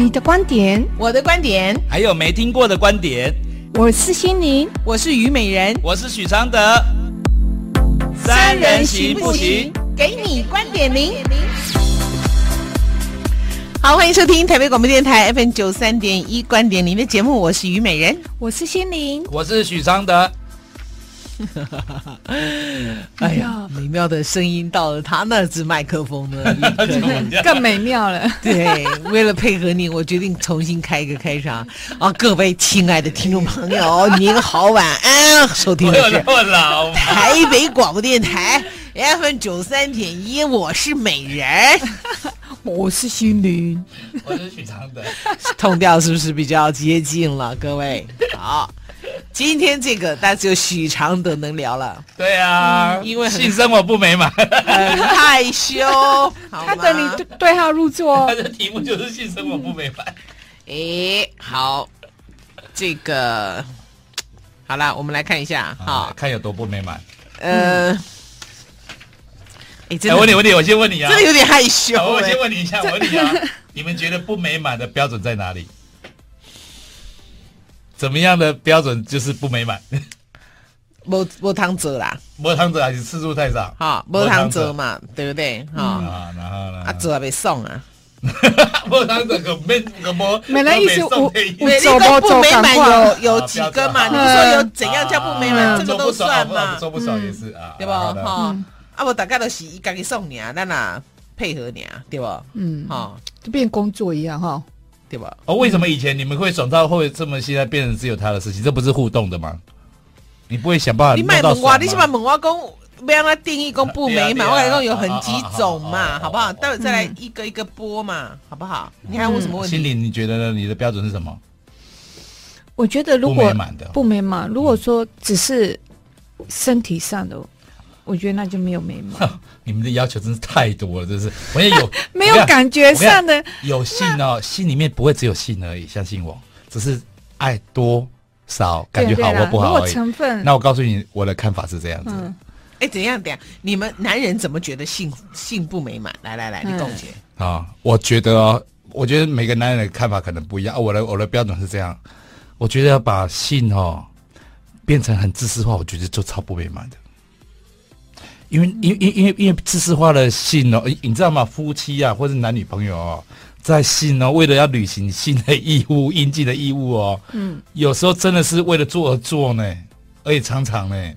你的观点，我的观点，还有没听过的观点。我是心灵，我是虞美人，我是许常德。三人行不行？给你观点零。好，欢迎收听台北广播电台 FM 九三点一观点零的节目，我是虞美人，我是心灵，我是许常德。哎呀，美妙的声音到了他那只麦克风呢，更美妙了。对，为了配合你，我决定重新开一个开场啊！各位亲爱的听众朋友，您好，晚安，收听的是台北广播电台 FM 九三点一，我是美人，我是心灵，我是许常德，通调是不是比较接近了？各位好。今天这个，大家只有许常德能聊了。对啊，嗯、因为性生活不美满，很害羞。他等你对对号入座。他的题目就是性生活不美满。哎、嗯，好，这个好了，我们来看一下，好，看有多不美满。呃，哎，真的，我问你，问你，我先问你啊，真的有点害羞。我先问你一下，我问你啊，你们觉得不美满的标准在哪里？怎么样的标准就是不美满？没没汤泽啦，没汤泽还是次数太少？好，没汤泽嘛，对不对？哈、然后呢？啊，泽还 没送啊？没汤泽可没可没，本来意思我我这个不美满有有几个嘛？你说有怎样叫不美满？这个都算嘛？做不少也是啊，对吧？哈，啊，我大概都是一家己送你啊，咱哪配合你啊，对吧？嗯，哈，就变工作一样哈。对吧？哦，为什么以前你们会爽到会这么，现在变成只有他的事情？这不是互动的吗？你不会想办法？你买萌娃，你先把萌娃公不要让他定义公不美满，我感觉有很几种嘛，好不好？待会再来一个一个播嘛，好不好？你还有什么问题？心里你觉得呢？你的标准是什么？我觉得如果不美满的不美满，如果说只是身体上的。我觉得那就没有美满。你们的要求真是太多了，真是。我也有 没有感觉上的有性哦，心里面不会只有性而已，相信我，只是爱多少感觉好或不好而已。成分。那我告诉你，我的看法是这样子。哎、嗯，怎样？怎样？你们男人怎么觉得性性不美满？来来来，你共结啊！我觉得哦，我觉得每个男人的看法可能不一样。我的我的标准是这样，我觉得要把性哦变成很自私化，我觉得就超不美满的。因为因因因为因为知识化的性哦，你知道吗？夫妻啊，或是男女朋友哦，在性哦，为了要履行性的义务、应尽的义务哦，嗯，有时候真的是为了做而做呢，而且常常呢，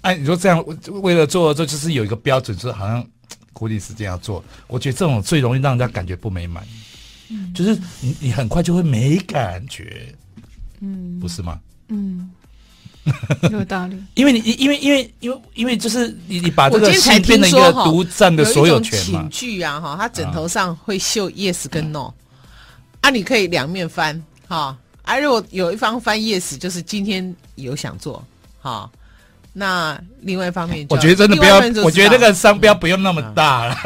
哎，你说这样为了做而做，就是有一个标准，说好像固定时间要做，我觉得这种最容易让人家感觉不美满，嗯，就是你你很快就会没感觉，嗯，不是吗？嗯。有道理，因为你，因为，因为，因为，因为，就是你，你把这个戏变成一个独占的所有权嘛。寝具啊，哈，他枕头上会绣 yes 跟 no，啊，你可以两面翻，哈，啊，如果有一方翻 yes，就是今天有想做，哈。那另外一方面，我觉得真的不要，我觉得那个商标不用那么大了。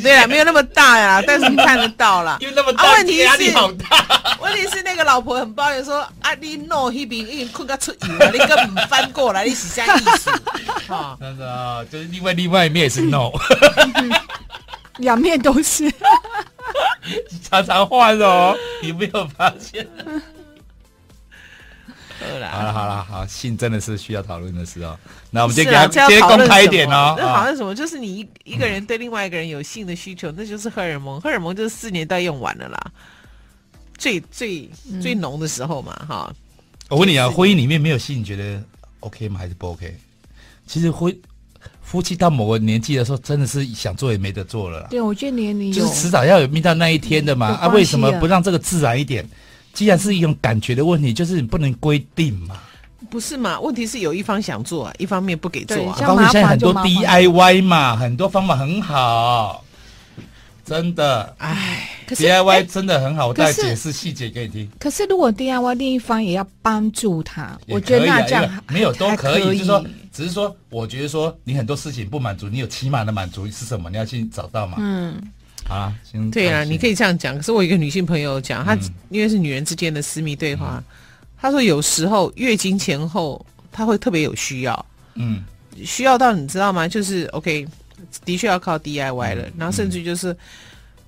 对啊，没有那么大呀，但是你看得到了。因为那么大，问题压力好大。问题是那个老婆很抱怨说：“啊，你 no 那边已经困到出油了，你根本翻过来，你是啥意思？” 哈，真的啊，就是另外另外一面也是 no，两面都是，常常换哦，你没有发现？好了好了好，性真的是需要讨论的时候。那我们今天给他今天公开一点哦。那好像什么，就是你一一个人对另外一个人有性的需求，那就是荷尔蒙。荷尔蒙就是四年代用完了啦，最最最浓的时候嘛，哈。我问你啊，婚姻里面没有性，你觉得 OK 吗？还是不 OK？其实婚夫妻到某个年纪的时候，真的是想做也没得做了。对，我觉得年龄就是迟早要有命到那一天的嘛。啊，为什么不让这个自然一点？既然是一种感觉的问题，就是你不能规定嘛，不是嘛？问题是有一方想做啊，一方面不给做啊。包括现在很多 DIY 嘛，很多方法很好，真的。哎，DIY 真的很好，我再解释细节给你听。可是如果 DIY 另一方也要帮助他，我觉得那这样没有都可以，就是说，只是说，我觉得说你很多事情不满足，你有起码的满足是什么？你要去找到嘛。嗯。啊，对啊，你可以这样讲。可是我一个女性朋友讲，她因为是女人之间的私密对话，她说有时候月经前后她会特别有需要，嗯，需要到你知道吗？就是 OK，的确要靠 DIY 了，然后甚至就是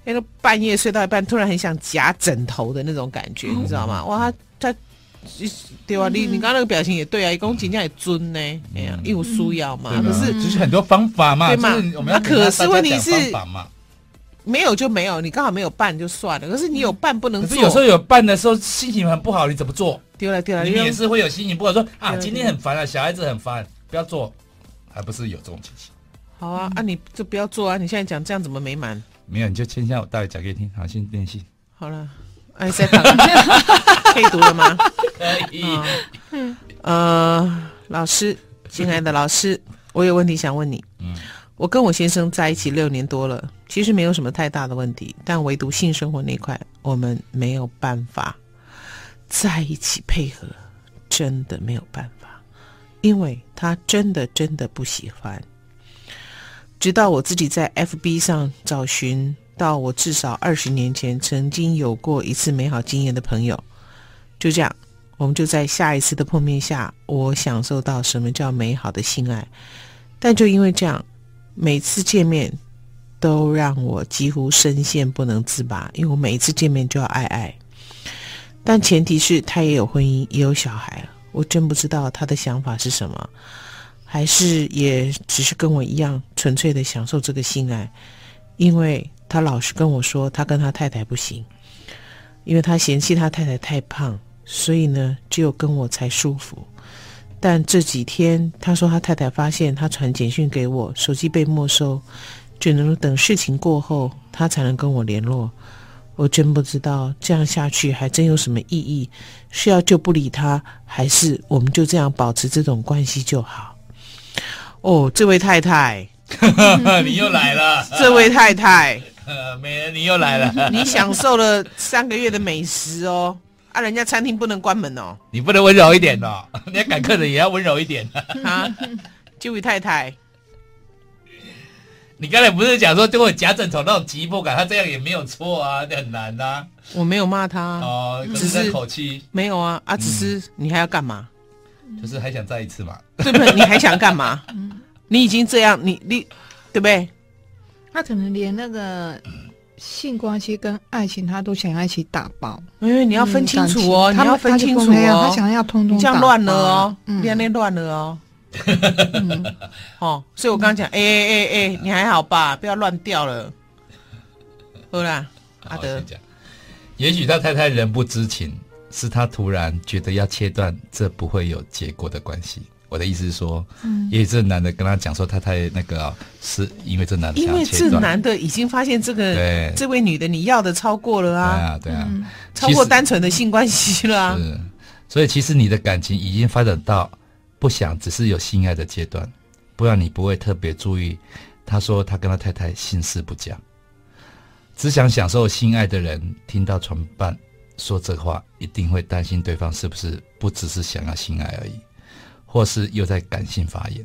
那个半夜睡到一半，突然很想夹枕头的那种感觉，嗯、你知道吗？哇，他他对啊，你你刚刚那个表情也对啊，一公斤价也尊呢，哎呀，因为需要嘛，可是就是很多方法嘛，对嘛？那可是问题是，没有就没有，你刚好没有办就算了，可是你有办不能做。可是有时候有办的时候心情很不好，你怎么做？丢了丢了，你也是会有心情不好，说啊，今天很烦啊，小孩子很烦，不要做，还不是有这种情形。好啊，啊，你就不要做啊！你现在讲这样怎么没满？没有，你就签下我大概讲给你听。好，先练习。好了，哎，再讲，可以读了吗？可以。嗯，呃，老师，亲爱的老师，我有问题想问你。嗯，我跟我先生在一起六年多了，其实没有什么太大的问题，但唯独性生活那块，我们没有办法在一起配合，真的没有办法，因为他真的真的不喜欢。直到我自己在 FB 上找寻到我至少二十年前曾经有过一次美好经验的朋友，就这样，我们就在下一次的碰面下，我享受到什么叫美好的性爱。但就因为这样，每次见面都让我几乎深陷不能自拔，因为我每一次见面就要爱爱。但前提是他也有婚姻，也有小孩，我真不知道他的想法是什么。还是也只是跟我一样纯粹的享受这个性爱，因为他老是跟我说他跟他太太不行，因为他嫌弃他太太太胖，所以呢只有跟我才舒服。但这几天他说他太太发现他传简讯给我，手机被没收，只能等事情过后他才能跟我联络。我真不知道这样下去还真有什么意义，是要就不理他，还是我们就这样保持这种关系就好？哦，这位太太，你又来了。这位太太，美人，你又来了。你享受了三个月的美食哦，啊，人家餐厅不能关门哦。你不能温柔一点哦，人家赶客人也要温柔一点 啊。这位太太，你刚才不是讲说就会夹枕头那种急迫感，他这样也没有错啊，这很难呐、啊。我没有骂他哦，只是口气没有啊啊，只是你还要干嘛？就是还想再一次嘛？对不对？你还想干嘛？你已经这样，你你对不对？他可能连那个性关系跟爱情，他都想要一起打包。因为你要分清楚哦，你要分清楚哦。他想要通通这样乱了哦，练练乱了哦。哦，所以我刚刚讲，哎哎哎哎，你还好吧？不要乱掉了。好啦，阿德，也许他太太人不知情。是他突然觉得要切断这不会有结果的关系。我的意思是说，嗯，也许这男的跟他讲说，他太那个是因为这男的，因为这男的已经发现这个对这位女的你要的超过了啊，对啊，对啊，嗯、超过单纯的性关系了啊。是，所以其实你的感情已经发展到不想只是有性爱的阶段，不然你不会特别注意。他说他跟他太太性事不讲，只想享受性爱的人听到床伴。说这话一定会担心对方是不是不只是想要性爱而已，或是又在感性发言。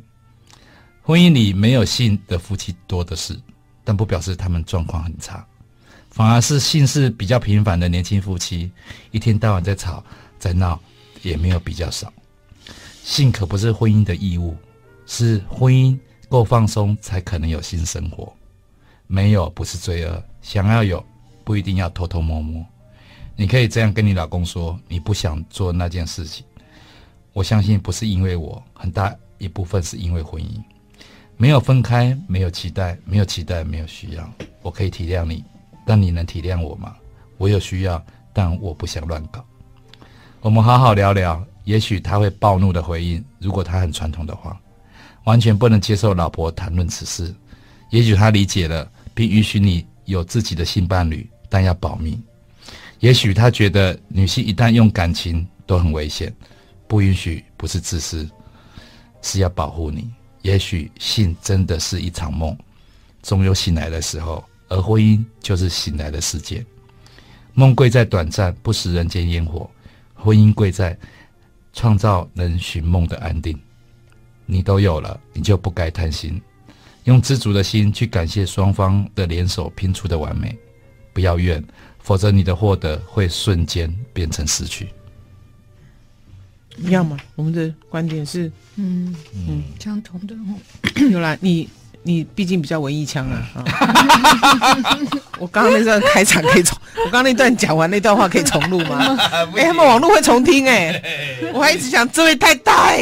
婚姻里没有性的夫妻多的是，但不表示他们状况很差，反而是性事比较频繁的年轻夫妻，一天到晚在吵在闹，也没有比较少。性可不是婚姻的义务，是婚姻够放松才可能有性生活。没有不是罪恶，想要有不一定要偷偷摸摸。你可以这样跟你老公说，你不想做那件事情。我相信不是因为我，很大一部分是因为婚姻，没有分开，没有期待，没有期待，没有需要。我可以体谅你，但你能体谅我吗？我有需要，但我不想乱搞。我们好好聊聊，也许他会暴怒的回应。如果他很传统的话，完全不能接受老婆谈论此事。也许他理解了，并允许你有自己的性伴侣，但要保密。也许他觉得女性一旦用感情都很危险，不允许不是自私，是要保护你。也许性真的是一场梦，总有醒来的时候，而婚姻就是醒来的世界。梦贵在短暂，不食人间烟火；婚姻贵在创造能寻梦的安定。你都有了，你就不该贪心，用知足的心去感谢双方的联手拼出的完美，不要怨。否则，你的获得会瞬间变成失去。一样吗？我们的观点是，嗯嗯，相同的。有啦，你你毕竟比较文艺腔啊！我刚刚那段开场可以重，我刚刚那段讲完那段话可以重录吗？哎，他们网络会重听哎！我还一直想这位太太，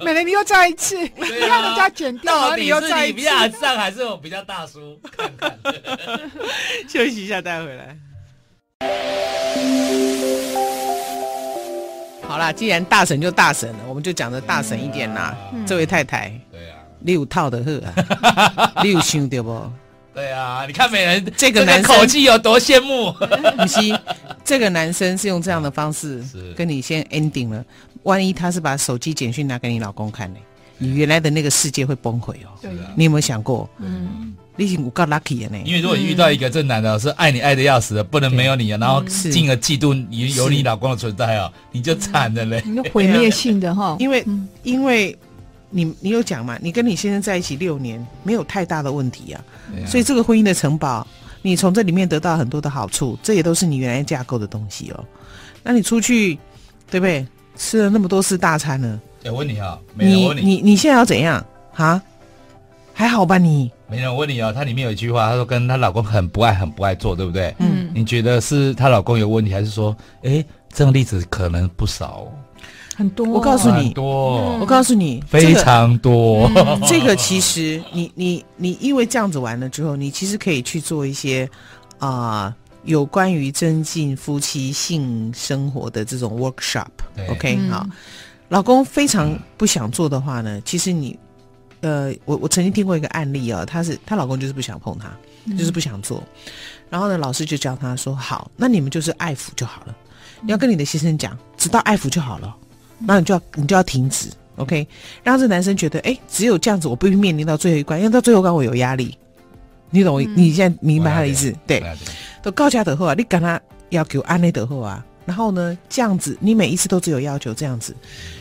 美玲，你又再一次，让人家剪掉，你又再一次，比较上还是我比较大叔？看看，休息一下，待会回来。好啦，既然大神就大神了，我们就讲的大神一点啦。这位太太。你有套的喝啊？你有想对不？对啊，你看美人这个男生口气有多羡慕。不是，这个男生是用这样的方式跟你先 ending 了。万一他是把手机简讯拿给你老公看呢？你原来的那个世界会崩溃哦。对啊。你有没有想过？嗯。你已经够 lucky 了呢。因为如果遇到一个这男的是爱你爱的要死的，不能没有你啊，然后进而嫉妒你有你老公的存在哦，你就惨了嘞。你就毁灭性的 哈。因为因为。你你有讲嘛？你跟你先生在一起六年，没有太大的问题啊。啊所以这个婚姻的城堡，你从这里面得到很多的好处，这也都是你原来架构的东西哦。那你出去，对不对？吃了那么多次大餐了。有问你啊，没人问你。你你你现在要怎样啊？还好吧你？没人问你哦，她里面有一句话，她说跟她老公很不爱，很不爱做，对不对？嗯。你觉得是她老公有问题，还是说，哎，这种例子可能不少？很多，我告诉你，多，我告诉你，非常多。这个其实，你你你，因为这样子完了之后，你其实可以去做一些啊，有关于增进夫妻性生活的这种 workshop。OK，好，老公非常不想做的话呢，其实你，呃，我我曾经听过一个案例啊，她是她老公就是不想碰她，就是不想做，然后呢，老师就教她说，好，那你们就是爱抚就好了，你要跟你的先生讲，直到爱抚就好了。那你就要你就要停止，OK，让这男生觉得，哎，只有这样子，我不会面临到最后一关，因为到最后一关我有压力，你懂我？嗯、你现在明白他的意思？对，都高价的后啊，你跟他要求安内的后啊，然后呢，这样子，你每一次都只有要求这样子，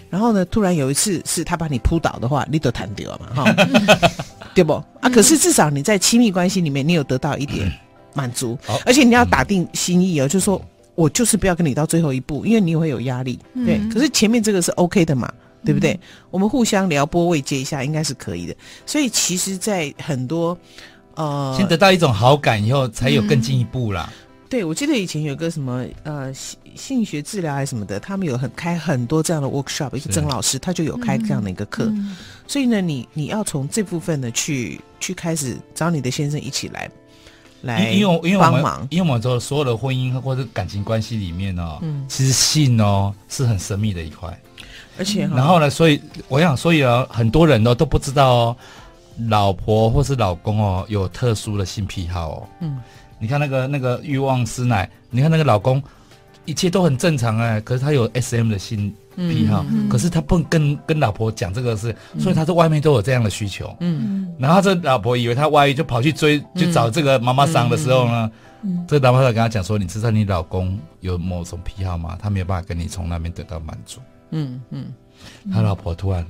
然后呢，突然有一次是他把你扑倒的话，你都弹掉了嘛，哈，对不？啊，可是至少你在亲密关系里面，你有得到一点满足，嗯、而且你要打定心意哦，就是说。我就是不要跟你到最后一步，因为你会有压力，对。嗯、可是前面这个是 OK 的嘛，对不对？嗯、我们互相撩拨慰藉一下，应该是可以的。所以其实，在很多呃，先得到一种好感以后，才有更进一步啦。嗯、对，我记得以前有个什么呃性性学治疗还是什么的，他们有很开很多这样的 workshop，一个曾老师他就有开这样的一个课。嗯、所以呢，你你要从这部分呢去去开始找你的先生一起来。来因为因为我们帮忙，因为我们说所有的婚姻或者感情关系里面哦，嗯，其实性哦是很神秘的一块，而且然后呢，所以我想，所以啊，很多人呢都不知道哦，老婆或是老公哦有特殊的性癖好哦，嗯，你看那个那个欲望师奶，你看那个老公一切都很正常哎，可是他有 SM 的性。癖好，可是他不跟跟老婆讲这个事，所以他在外面都有这样的需求。嗯，然后这老婆以为他外遇，就跑去追，去找这个妈妈桑的时候呢，这个老婆跟他讲说：“你知道你老公有某种癖好吗？他没有办法跟你从那边得到满足。”嗯嗯，他老婆突然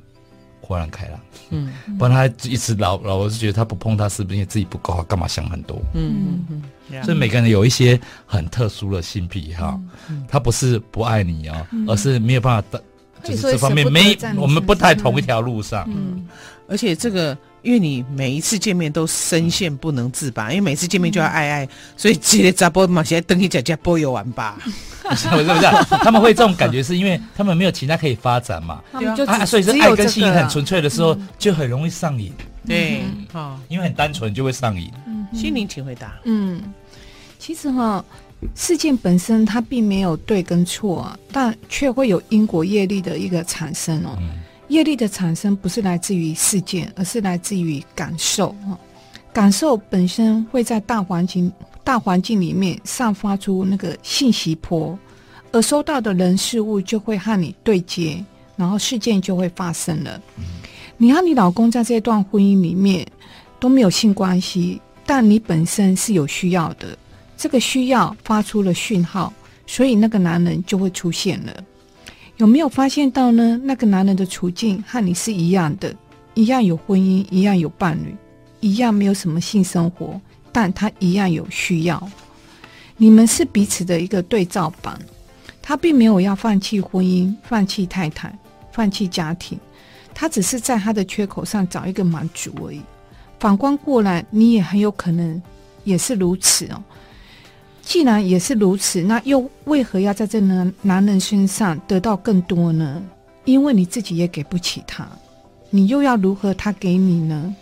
豁然开朗。嗯，不然他一直老老婆是觉得他不碰他，是不是因为自己不够好？干嘛想很多？嗯嗯嗯。所以每个人有一些很特殊的性癖哈，他不是不爱你哦，而是没有办法的，就是这方面没我们不在同一条路上。嗯，而且这个，因为你每一次见面都深陷不能自拔，因为每次见面就要爱爱，所以直接砸波嘛，现在等你在家波游玩吧。不是不是不是，他们会这种感觉，是因为他们没有其他可以发展嘛。对啊，所以是爱跟性很纯粹的时候，就很容易上瘾。对，好，因为很单纯就会上瘾。心灵请回答。嗯。其实哈，事件本身它并没有对跟错啊，但却会有因果业力的一个产生哦。嗯、业力的产生不是来自于事件，而是来自于感受哈。感受本身会在大环境大环境里面散发出那个信息波，而收到的人事物就会和你对接，然后事件就会发生了。嗯、你和你老公在这段婚姻里面都没有性关系，但你本身是有需要的。这个需要发出了讯号，所以那个男人就会出现了。有没有发现到呢？那个男人的处境和你是一样的，一样有婚姻，一样有伴侣，一样没有什么性生活，但他一样有需要。你们是彼此的一个对照版。他并没有要放弃婚姻、放弃太太、放弃家庭，他只是在他的缺口上找一个满足而已。反观过来，你也很有可能也是如此哦。既然也是如此，那又为何要在这男男人身上得到更多呢？因为你自己也给不起他，你又要如何他给你呢？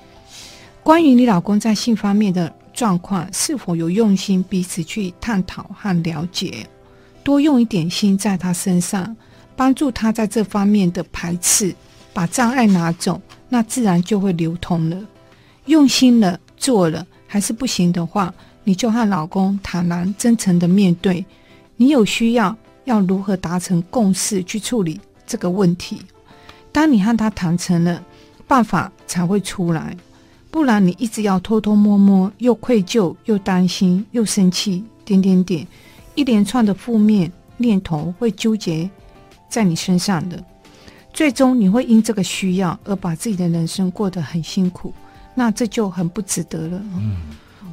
关于你老公在性方面的状况，是否有用心彼此去探讨和了解？多用一点心在他身上，帮助他在这方面的排斥，把障碍拿走，那自然就会流通了。用心了，做了，还是不行的话，你就和老公坦然真诚的面对，你有需要要如何达成共识去处理这个问题。当你和他谈成了，办法才会出来，不然你一直要偷偷摸摸，又愧疚，又担心，又生气，点点点，一连串的负面念头会纠结在你身上的，最终你会因这个需要而把自己的人生过得很辛苦，那这就很不值得了。嗯。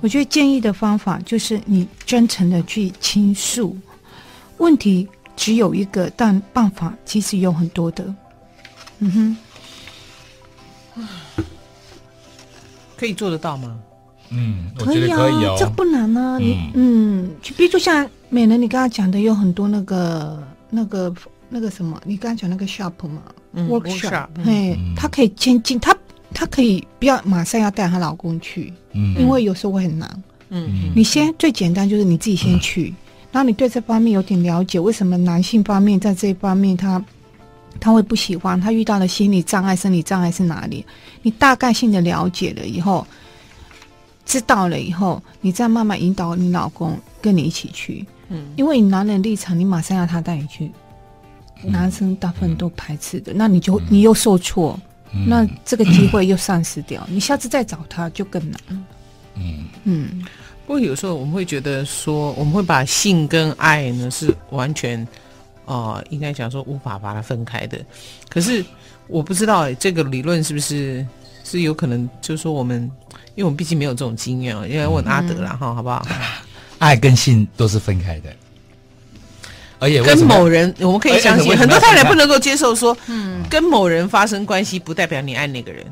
我觉得建议的方法就是你真诚的去倾诉，问题只有一个，但办法其实有很多的。嗯哼，可以做得到吗？嗯，我觉得可以哦，这不难啊。你嗯，就比如说像美人，你刚刚讲的有很多那个那个那个什么，你刚刚讲那个 shop 嘛，workshop，嘿，他可以前进他。她可以不要马上要带她老公去，嗯，因为有时候会很难，嗯，你先最简单就是你自己先去，嗯、然后你对这方面有点了解，为什么男性方面在这一方面他他会不喜欢，他遇到的心理障碍、生理障碍是哪里？你大概性的了解了以后，知道了以后，你再慢慢引导你老公跟你一起去，嗯，因为你男人立场，你马上要他带你去，嗯、男生大部分都排斥的，那你就你又受挫。那这个机会又丧失掉，嗯、你下次再找他就更难。嗯嗯，不过有时候我们会觉得说，我们会把性跟爱呢是完全，哦、呃，应该讲说无法把它分开的。可是我不知道哎，这个理论是不是是有可能？就是说我们，因为我们毕竟没有这种经验啊，因为问阿德了哈，嗯、好不好？爱跟性都是分开的。而且跟某人，我们可以相信，很多太太不能够接受说，嗯，跟某人发生关系不代表你爱那个人。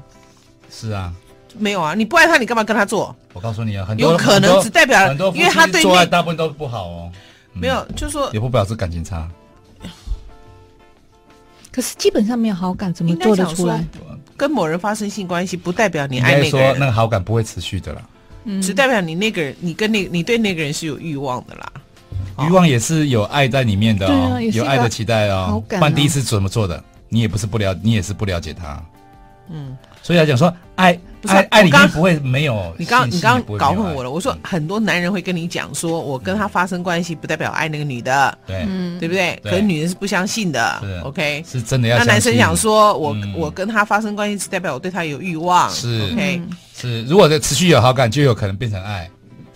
是啊，没有啊，你不爱他，你干嘛跟他做？我告诉你啊，很多有可能只代表，因为他对做爱大部分都不好哦。没有，就是说也不表示感情差。可是基本上没有好感，怎么做得出来？跟某人发生性关系不代表你爱那个人，说那个好感不会持续的啦。嗯，只代表你那个人，你跟那，你对那个人是有欲望的啦。欲望也是有爱在里面的哦，有爱的期待哦。不然第一次怎么做的？你也不是不了，你也是不了解他。嗯，所以来讲说，爱爱爱里面不会没有。你刚你刚搞混我了。我说很多男人会跟你讲说，我跟他发生关系不代表爱那个女的，对，对不对？可是女人是不相信的。OK，是真的要。那男生想说我我跟他发生关系是代表我对他有欲望。是 OK，是如果在持续有好感，就有可能变成爱。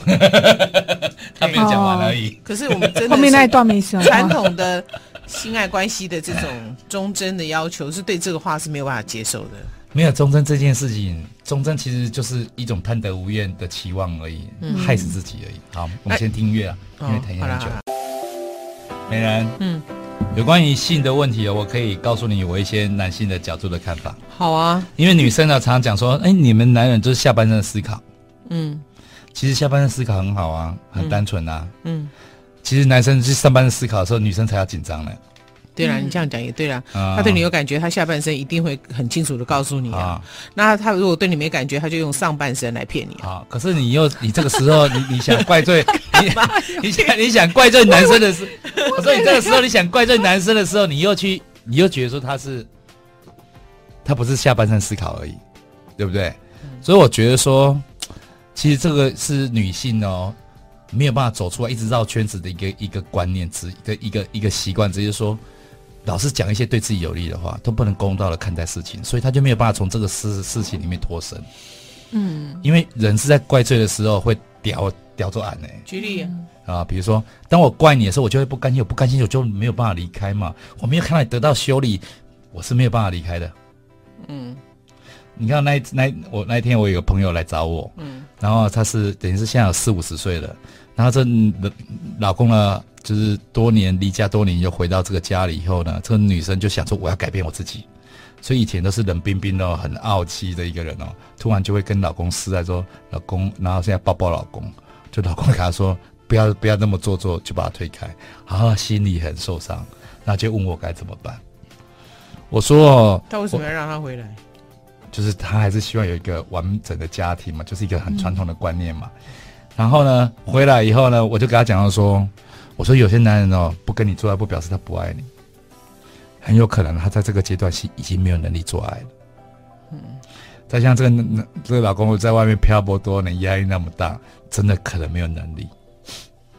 他没讲完而已。可是我们真的后面那一段没说。传统的性爱关系的这种忠贞的要求，是对这个话是没有办法接受的。没有忠贞这件事情，忠贞其实就是一种贪得无厌的期望而已，害死自己而已。好，我们先听音乐啊，因为谈很久。美人，嗯，有关于性的问题，我可以告诉你我一些男性的角度的看法。好啊，因为女生呢常常讲说，哎，你们男人就是下半身的思考。嗯。其实下半身思考很好啊，很单纯啊。嗯，嗯其实男生去上半身思考的时候，女生才要紧张呢。对啦，你这样讲也对啦。嗯、他对你有感觉，他下半身一定会很清楚的告诉你啊。啊那他如果对你没感觉，他就用上半身来骗你啊。啊可是你又你这个时候，你你想怪罪 你你想你想怪罪男生的时候，我说你这个时候你想怪罪男生的时候，你又去你又觉得说他是他不是下半身思考而已，对不对？嗯、所以我觉得说。其实这个是女性哦，没有办法走出来，一直绕圈子的一个一个观念，之一个一个一个习惯，直接说，老是讲一些对自己有利的话，都不能公道的看待事情，所以她就没有办法从这个事事情里面脱身。嗯，因为人是在怪罪的时候会叼叼着俺呢。举例啊，比如说，当我怪你的时候，我就会不甘心，我不甘心，我就没有办法离开嘛。我没有看到你得到修理，我是没有办法离开的。嗯。你看那那我那一天我有个朋友来找我，嗯，然后他是等于是现在有四五十岁了，然后这老公呢，就是多年离家多年又回到这个家里以后呢，这个女生就想说我要改变我自己，所以以前都是冷冰冰的、很傲气的一个人哦，突然就会跟老公示爱说老公，然后现在抱抱老公，就老公跟他说不要不要那么做作，就把他推开，然后心里很受伤，那就问我该怎么办。我说哦，他为什么要让他回来？就是他还是希望有一个完整的家庭嘛，就是一个很传统的观念嘛。然后呢，回来以后呢，我就跟他讲到说，我说有些男人哦，不跟你做爱，不表示他不爱你。很有可能他在这个阶段是已经没有能力做爱了。嗯，再像这个这个老公在外面漂泊多年，压力那么大，真的可能没有能力。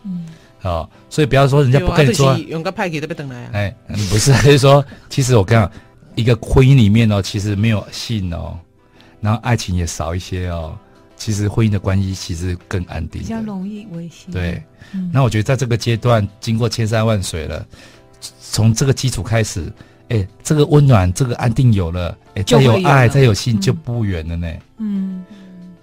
嗯，好、哦，所以不要说人家不跟你做爱，用个派给都不等来啊。哎，不是，就是说，其实我跟你讲，一个婚姻里面哦，其实没有性哦，然后爱情也少一些哦，其实婚姻的关系其实更安定，比较容易维系。对，嗯、那我觉得在这个阶段，经过千山万水了。从这个基础开始，哎，这个温暖，这个安定有了，哎，再有爱，再有性就不远了呢。嗯，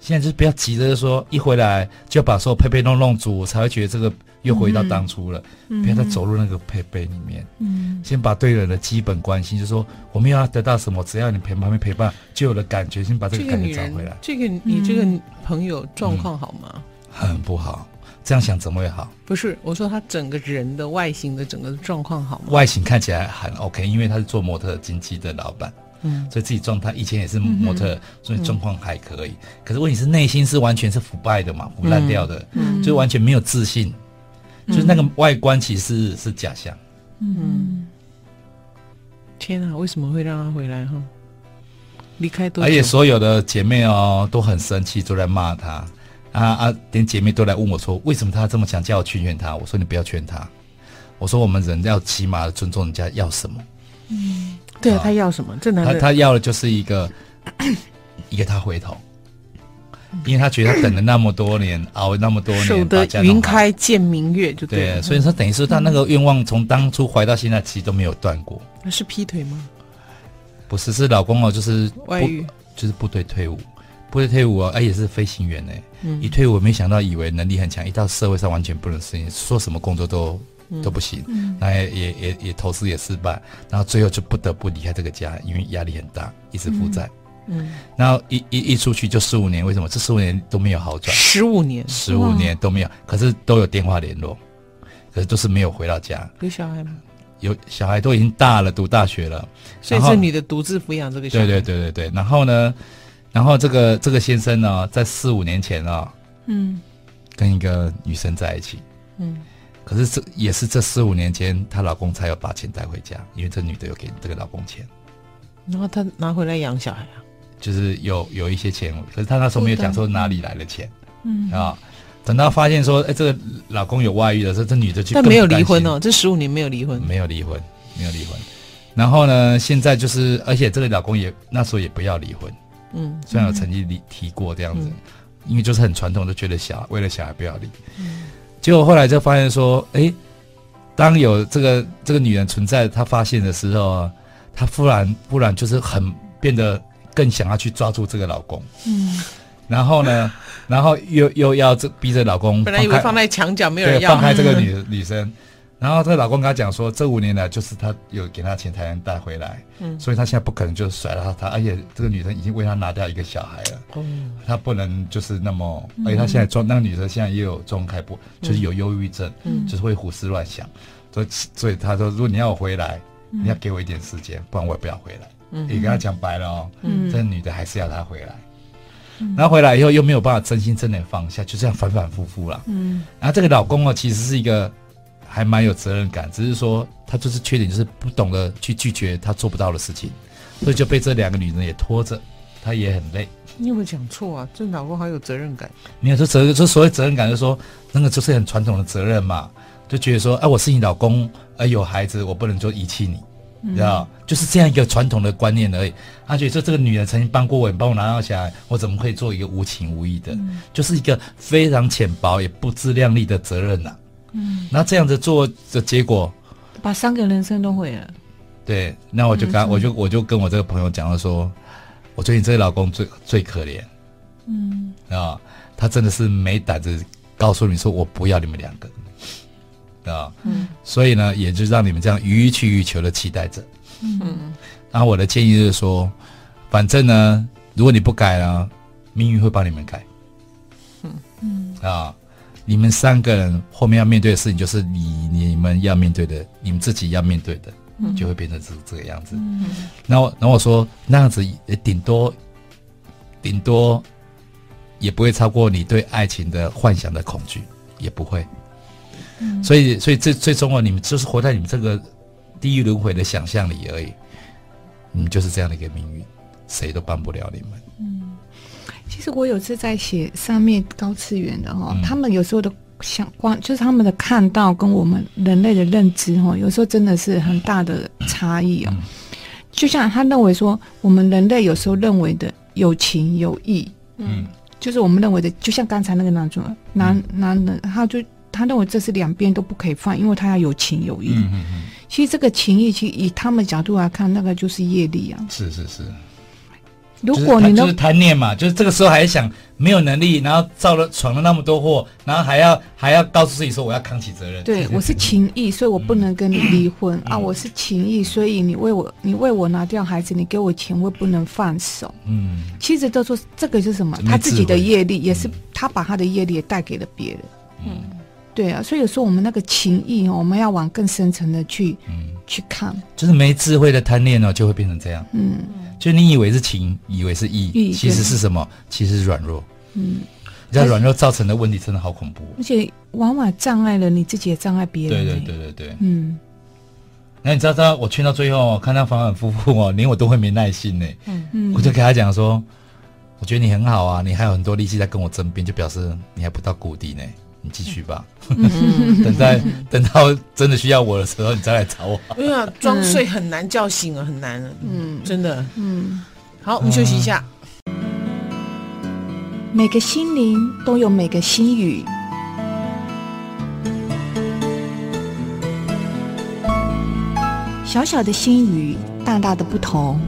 现在就是不要急着说一回来就要把所有配配弄弄足，我才会觉得这个又回到当初了。嗯，不要再走入那个配备里面。嗯，先把对人的基本关心，就是说我们要得到什么，只要你陪旁边陪伴，就有了感觉。先把这个感觉找回来。这个你这个朋友状况好吗？很不好。这样想怎么会好？不是，我说他整个人的外形的整个状况好吗？外形看起来很 OK，因为他是做模特经纪的老板，嗯，所以自己状态以前也是模特，嗯、所以状况还可以。嗯、可是问题是内心是完全是腐败的嘛，腐烂掉的，嗯，就完全没有自信，嗯、就是那个外观其实是，是假象。嗯，天啊，为什么会让他回来哈？离开多久？而且所有的姐妹哦都很生气，都在骂他。啊啊！连姐妹都来问我说：“为什么他这么想？叫我劝劝他。”我说：“你不要劝他。”我说：“我们人要起码尊重人家要什么。”嗯，对啊，他要什么？这男的他他要的就是一个 一个他回头，因为他觉得他等了那么多年，熬了那么多年，守得云开见明月就对了。对，所以说等于说他那个愿望从当初怀到现在其实都没有断过。那是劈腿吗？不是，是老公哦，就是外遇，就是部队退伍。部队退伍哦，哎，也是飞行员呢。嗯，一退伍没想到，以为能力很强，一到社会上完全不能适应，说什么工作都、嗯、都不行。嗯，那也也也也投资也失败，然后最后就不得不离开这个家，因为压力很大，一直负债。嗯，然后一一一出去就十五年，为什么这十五年都没有好转？十五年，十五年都没有，可是都有电话联络，可是都是没有回到家。有小孩吗？有小孩都已经大了，读大学了，所以这女的独自抚养这个小孩。对对对对对，然后呢？然后这个这个先生呢，在四五年前啊，嗯，跟一个女生在一起，嗯，可是这也是这四五年间，她老公才有把钱带回家，因为这女的有给这个老公钱，然后她拿回来养小孩啊，就是有有一些钱，可是她那时候没有讲说哪里来的钱，嗯。啊，等到发现说，哎，这个老公有外遇的时候，这女的就但没有离婚哦，这十五年没有离婚，没有离婚，没有离婚，然后呢，现在就是，而且这个老公也那时候也不要离婚。嗯，虽然有曾经提提过这样子，嗯、因为就是很传统，就觉得小孩为了小孩不要离。嗯，结果后来就发现说，哎、欸，当有这个这个女人存在，她发现的时候啊，她忽然忽然就是很变得更想要去抓住这个老公。嗯，然后呢，然后又又要这逼着老公，本来以为放在墙角没有人要，放开这个女、嗯、女生。然后这个老公跟他讲说，这五年来就是他有给他钱才能带回来，嗯，所以他现在不可能就甩了他，而且这个女生已经为他拿掉一个小孩了，嗯，他不能就是那么，而且他现在状那个女生现在也有状态不，就是有忧郁症，嗯，就是会胡思乱想，所以所以他说，如果你要我回来，你要给我一点时间，不然我也不要回来，嗯，你跟他讲白了哦，嗯，这女的还是要他回来，然后回来以后又没有办法真心真的放下，就这样反反复复了，嗯，然后这个老公哦，其实是一个。还蛮有责任感，只是说他就是缺点，就是不懂得去拒绝他做不到的事情，所以就被这两个女人也拖着，他也很累。你有没有讲错啊？这老公好有责任感。没有，这责这所谓责任感，就是说那个就是很传统的责任嘛，就觉得说，哎，我是你老公，哎，有孩子，我不能就遗弃你，你知道？嗯、就是这样一个传统的观念而已。他觉得说这个女人曾经帮过我，你帮我拿到小孩，我怎么可以做一个无情无义的？嗯、就是一个非常浅薄也不自量力的责任呐、啊。嗯，那这样子做的结果，把三个人生都毁了。对，那我就跟我就我就跟我这个朋友讲了说，说我最近这个老公最最可怜，嗯啊，他真的是没胆子告诉你说我不要你们两个，啊，嗯，所以呢，也就让你们这样予取予求的期待着，嗯，然后我的建议就是说，反正呢，如果你不改呢，命运会帮你们改。嗯。嗯啊，你们三个人后面要面对的事情，就是你你们要面对的，你们自己要面对的，就会变成这这个样子。嗯，然后然后我说那样子也顶多顶多也不会超过你对爱情的幻想的恐惧，也不会。嗯，所以所以最最终啊，你们就是活在你们这个地狱轮回的想象里而已。你们就是这样的一个命运，谁都帮不了你们。嗯，其实我有次在写上面高次元的哈、哦，嗯、他们有时候的想光，就是他们的看到跟我们人类的认知哈、哦，有时候真的是很大的差异哦。嗯、就像他认为说，我们人类有时候认为的有情有义，嗯，就是我们认为的，就像刚才那个男主男男人，他就他认为这是两边都不可以放，因为他要有情有义。嗯嗯嗯其实这个情义，其实以他们角度来看，那个就是业力啊。是是是。如果你能就是贪念嘛，就是这个时候还想没有能力，然后造了闯了那么多祸，然后还要还要告诉自己说我要扛起责任。对，我是情义，所以我不能跟你离婚、嗯、啊！我是情义，所以你为我你为我拿掉孩子，你给我钱，我不能放手。嗯。其实都说这个是什么？他自己的业力，也是他把他的业力也带给了别人。嗯。对啊，所以有时候我们那个情义哦，我们要往更深层的去，嗯，去看，就是没智慧的贪念哦，就会变成这样，嗯，就你以为是情，以为是义，其实是什么？其实是软弱，嗯，你知道软弱造成的问题真的好恐怖，而且往往障碍了你自己，也障碍别人，对对对对对，嗯，那你知道，知道我劝到最后，看到房夫妇哦，连我都会没耐心呢，嗯嗯，我就给他讲说，我觉得你很好啊，你还有很多力气在跟我争辩，就表示你还不到谷底呢。你继续吧，嗯、等待等到真的需要我的时候，你再来找我。对啊，装睡很难叫醒啊，很难。嗯，真的。嗯，好，我们休息一下。每个心灵都有每个心语，小小的心语，大大的不同。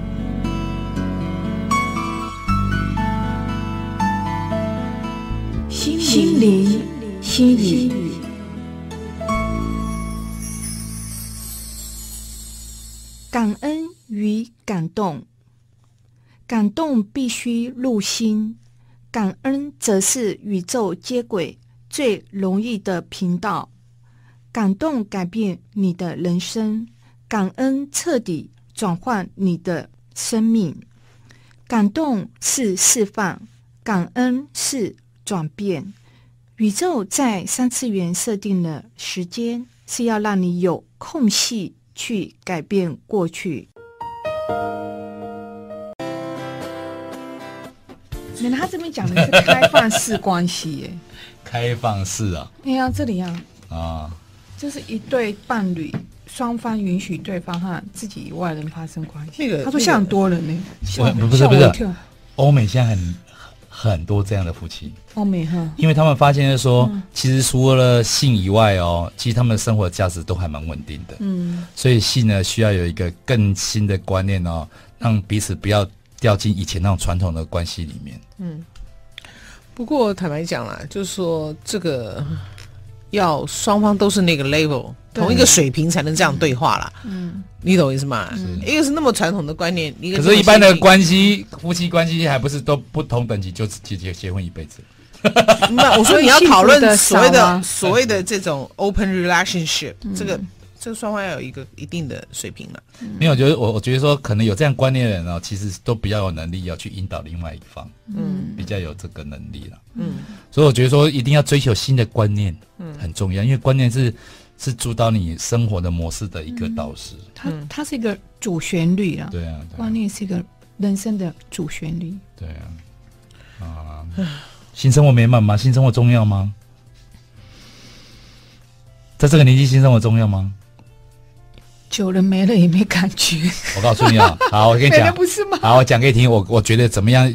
心灵。心语，感恩与感动，感动必须入心，感恩则是宇宙接轨最容易的频道。感动改变你的人生，感恩彻底转换你的生命。感动是释放，感恩是转变。宇宙在三次元设定了时间，是要让你有空隙去改变过去。原来他这边讲的是开放式关系耶，开放式啊？你看这里啊，啊，就是一对伴侣，双方允许对方和自己以外人发生关系。那个他说像多人呢，不是不是，欧美现在很。很多这样的夫妻，欧美哈，因为他们发现就是说，嗯、其实除了性以外哦，其实他们的生活价值都还蛮稳定的。嗯，所以性呢，需要有一个更新的观念哦，让彼此不要掉进以前那种传统的关系里面。嗯，不过坦白讲啦，就是说这个要双方都是那个 level。同一个水平才能这样对话啦，嗯，你懂我意思吗？一个是那么传统的观念，一个可是，一般的关系，夫妻关系还不是都不同等级就结结结婚一辈子？那我说你要讨论所谓的所谓的这种 open relationship，这个这个双方要有一个一定的水平了。没有，就是我我觉得说，可能有这样观念的人哦，其实都比较有能力要去引导另外一方，嗯，比较有这个能力了，嗯，所以我觉得说一定要追求新的观念，嗯，很重要，因为观念是。是主导你生活的模式的一个导师，它它是一个主旋律啊，对啊，观念是一个人生的主旋律，对啊，啊，新生活美满吗？新生活重要吗？在这个年纪，新生活重要吗？久了没了也没感觉。我告诉你啊，好，我跟你讲，不是吗？好，我讲给你听，我我觉得怎么样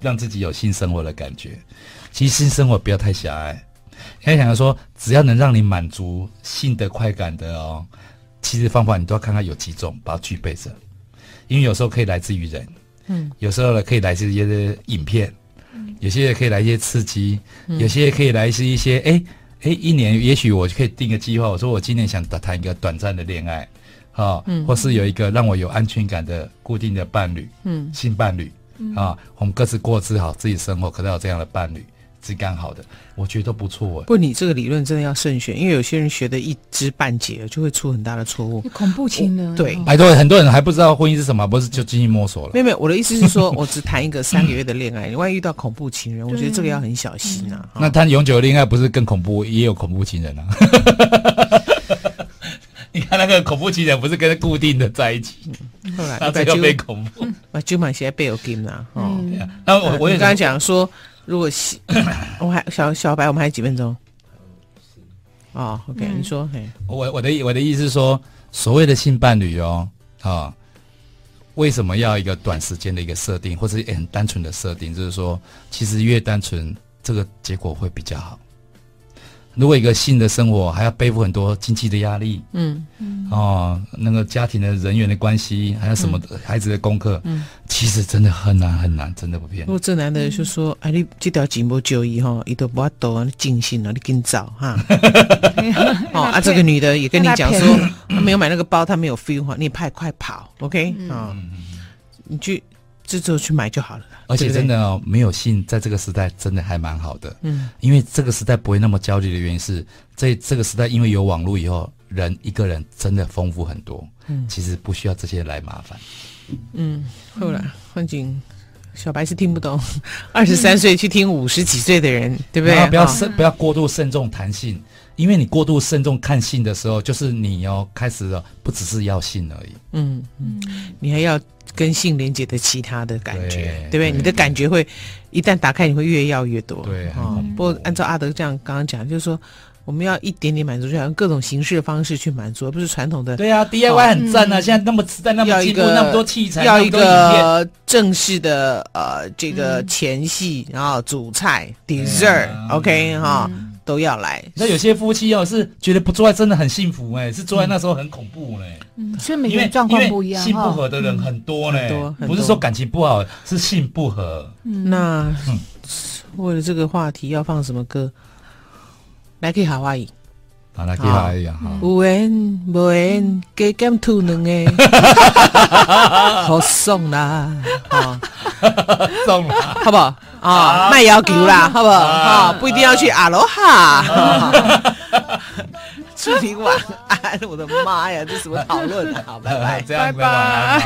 让自己有性生活的感觉？其实性生活不要太狭隘。你要想说，只要能让你满足性的快感的哦，其实方法你都要看看有几种，把它具备着。因为有时候可以来自于人，嗯，有时候呢可以来自一些影片，嗯，有些也可以来一些刺激，嗯，有些也可以来自一些，哎哎，一年也许我就可以定个计划，我说我今年想谈一个短暂的恋爱，啊，嗯、或是有一个让我有安全感的固定的伴侣，嗯，性伴侣，啊，我们各自过自好自己生活，可能有这样的伴侣。质感好的，我觉得都不错。不，你这个理论真的要慎选，因为有些人学的一知半解，就会出很大的错误。恐怖情人，对，拜托，很多人还不知道婚姻是什么，不是就进行摸索了。没有没有，我的意思是说，我只谈一个三个月的恋爱，你万一遇到恐怖情人，我觉得这个要很小心啊。那谈永久的恋爱不是更恐怖？也有恐怖情人啊。你看那个恐怖情人不是跟固定的在一起，后来那个被恐怖，把就买些被有金了。哦，那我我也刚才讲说。如果 我还小小白，我们还有几分钟？哦，OK，你说，嘿，我我的我的意思是说，所谓的性伴侣哦，啊，为什么要一个短时间的一个设定，或者很单纯的设定？就是说，其实越单纯，这个结果会比较好。如果一个性的生活还要背负很多经济的压力，嗯。嗯，哦，那个家庭的人员的关系，还有什么孩子的功课，嗯，其实真的很难很难，真的不骗。如果这男的就说：“哎，你这条紧不就医哈，你都不要多尽心了，你赶紧找哈。”哦啊，这个女的也跟你讲说，她没有买那个包，她没有 feel，你派快跑，OK？啊，你去。这时候去买就好了，而且真的哦，没有信在这个时代真的还蛮好的。嗯，因为这个时代不会那么焦虑的原因是，在这个时代，因为有网络以后，人一个人真的丰富很多。嗯，其实不需要这些来麻烦。嗯，后来换景小白是听不懂，二十三岁去听五十几岁的人，对不对？不要慎，不要过度慎重谈性，因为你过度慎重看性的时候，就是你要开始了，不只是要性而已。嗯嗯，你还要。跟性连接的其他的感觉，对不对？你的感觉会一旦打开，你会越要越多。对，不过按照阿德这样刚刚讲，就是说我们要一点点满足，就要用各种形式的方式去满足，而不是传统的。对啊，DIY 很赞啊！现在那么时代那么进步，那么多器材，要一个正式的呃这个前戏，然后主菜、dessert，OK 哈。都要来，那有些夫妻哦是觉得不做爱真的很幸福哎，是做爱那时候很恐怖嘞。嗯，所以每个人状况不一样，性不合的人很多呢，不是说感情不好，是性不合。那为了这个话题要放什么歌？来去夏威夷，好来去夏威夷啊！有缘无缘，加减吐两个，好送啦，送啦，好不好？啊，卖要求啦，好不好？啊，不一定要去阿罗哈。祝你晚安，我的妈呀，这什么讨论啊？好，拜拜，这样子晚安。